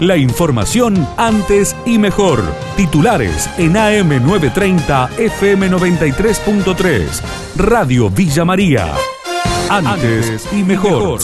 La información antes y mejor. Titulares en AM930 FM93.3. Radio Villa María. Antes y mejor.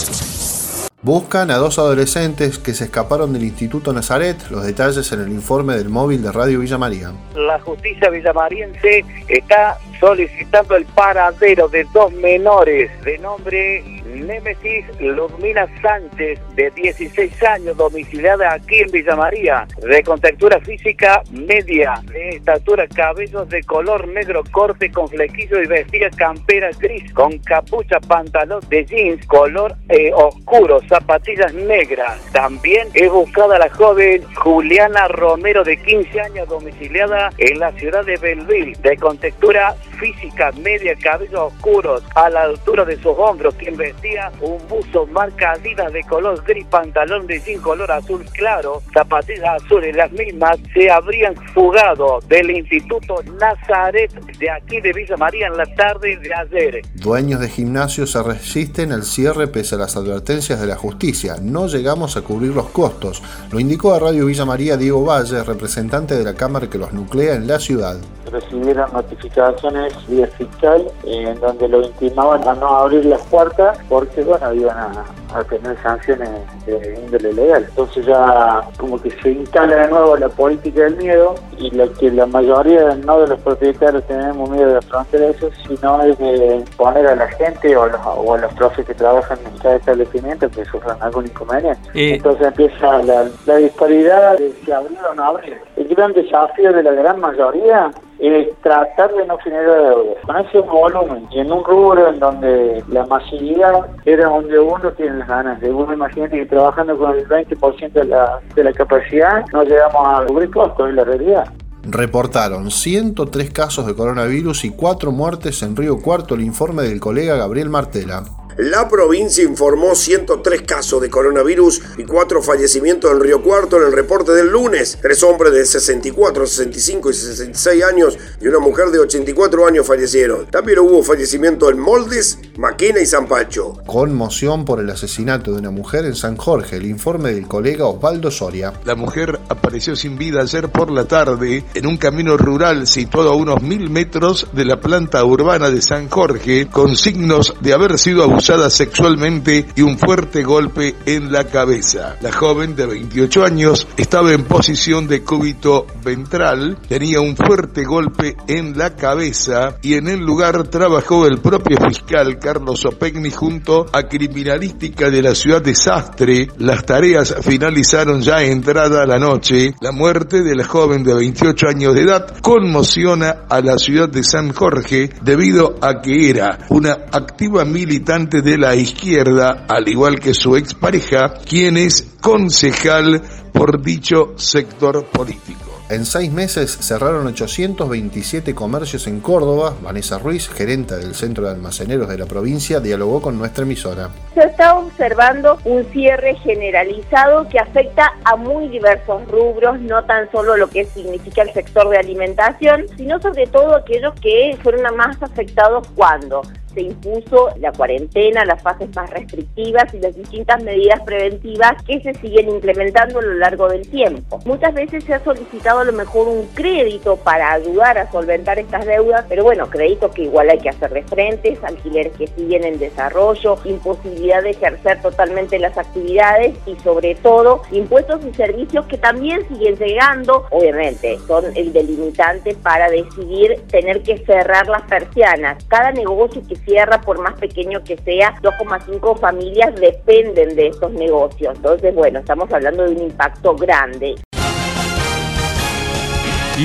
Buscan a dos adolescentes que se escaparon del Instituto Nazaret. Los detalles en el informe del móvil de Radio Villa María. La justicia villamariense está solicitando el paradero de dos menores de nombre Némesis Ludmila Sánchez, de 16 años, domiciliada aquí en Villa María, de contextura física media, de estatura, cabellos de color negro, corte con flequillo y vestida campera gris, con capucha, pantalón de jeans, color eh, oscuro, zapatillas negras. También he buscado a la joven Juliana Romero, de 15 años, domiciliada en la ciudad de Belleville, de contextura física media, cabellos oscuros, a la altura de sus hombros, quien vestía un buzo marca Adidas de color gris, pantalón de jean color azul claro, zapatillas azules, las mismas se habrían fugado del Instituto Nazaret de aquí de Villa María en la tarde de ayer. Dueños de gimnasios se resisten al cierre pese a las advertencias de la justicia. No llegamos a cubrir los costos, lo indicó a Radio Villa María Diego Valle, representante de la Cámara que los nuclea en la ciudad. Recibieron notificaciones vía fiscal en donde lo intimaban a no abrir las puertas porque bueno iban a, tener sanciones de índole legal. Entonces ya como que se instala de nuevo la política del miedo y lo que la mayoría no de los propietarios tenemos miedo de afrontar eso, sino es de poner a la gente o, a los profes que trabajan en cada establecimiento que sufran algún inconveniente. Eh, Entonces empieza la, la disparidad de si abrir o no abrir. El gran desafío de la gran mayoría es tratar de no generar deudas. Con ese volumen y en un rubro en donde la masividad era donde uno tiene ganas de uno, imagínate que trabajando con el 20% de la, de la capacidad no llegamos a cubrir costos, en la realidad. Reportaron 103 casos de coronavirus y 4 muertes en Río Cuarto, el informe del colega Gabriel Martela. La provincia informó 103 casos de coronavirus y 4 fallecimientos en Río Cuarto en el reporte del lunes. Tres hombres de 64, 65 y 66 años y una mujer de 84 años fallecieron. También hubo fallecimiento en Moldes, Maquena y San Pacho. Conmoción por el asesinato de una mujer en San Jorge. El informe del colega Osvaldo Soria. La mujer apareció sin vida ayer por la tarde en un camino rural situado a unos mil metros de la planta urbana de San Jorge con signos de haber sido abusada sexualmente y un fuerte golpe en la cabeza. La joven de 28 años estaba en posición de cúbito ventral, tenía un fuerte golpe en la cabeza y en el lugar trabajó el propio fiscal Carlos Opegni junto a criminalística de la ciudad de Sastre. Las tareas finalizaron ya entrada la noche. La muerte de la joven de 28 años de edad conmociona a la ciudad de San Jorge debido a que era una activa militante de la izquierda, al igual que su expareja, quien es concejal por dicho sector político. En seis meses cerraron 827 comercios en Córdoba. Vanessa Ruiz, gerente del Centro de Almaceneros de la provincia, dialogó con nuestra emisora. Se está observando un cierre generalizado que afecta a muy diversos rubros, no tan solo lo que significa el sector de alimentación, sino sobre todo aquellos que fueron más afectados cuando se impuso la cuarentena, las fases más restrictivas y las distintas medidas preventivas que se siguen implementando a lo largo del tiempo. Muchas veces se ha solicitado a lo mejor un crédito para ayudar a solventar estas deudas, pero bueno, créditos que igual hay que hacerle frente, alquileres que siguen en desarrollo, imposibilidad de ejercer totalmente las actividades y sobre todo impuestos y servicios que también siguen llegando, obviamente son el delimitante para decidir tener que cerrar las persianas. Cada negocio que cierra, por más pequeño que sea, 2,5 familias dependen de estos negocios. Entonces, bueno, estamos hablando de un impacto grande.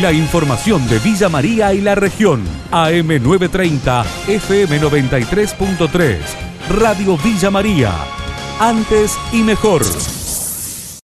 La información de Villa María y la región. AM930, FM93.3. Radio Villa María. Antes y mejor.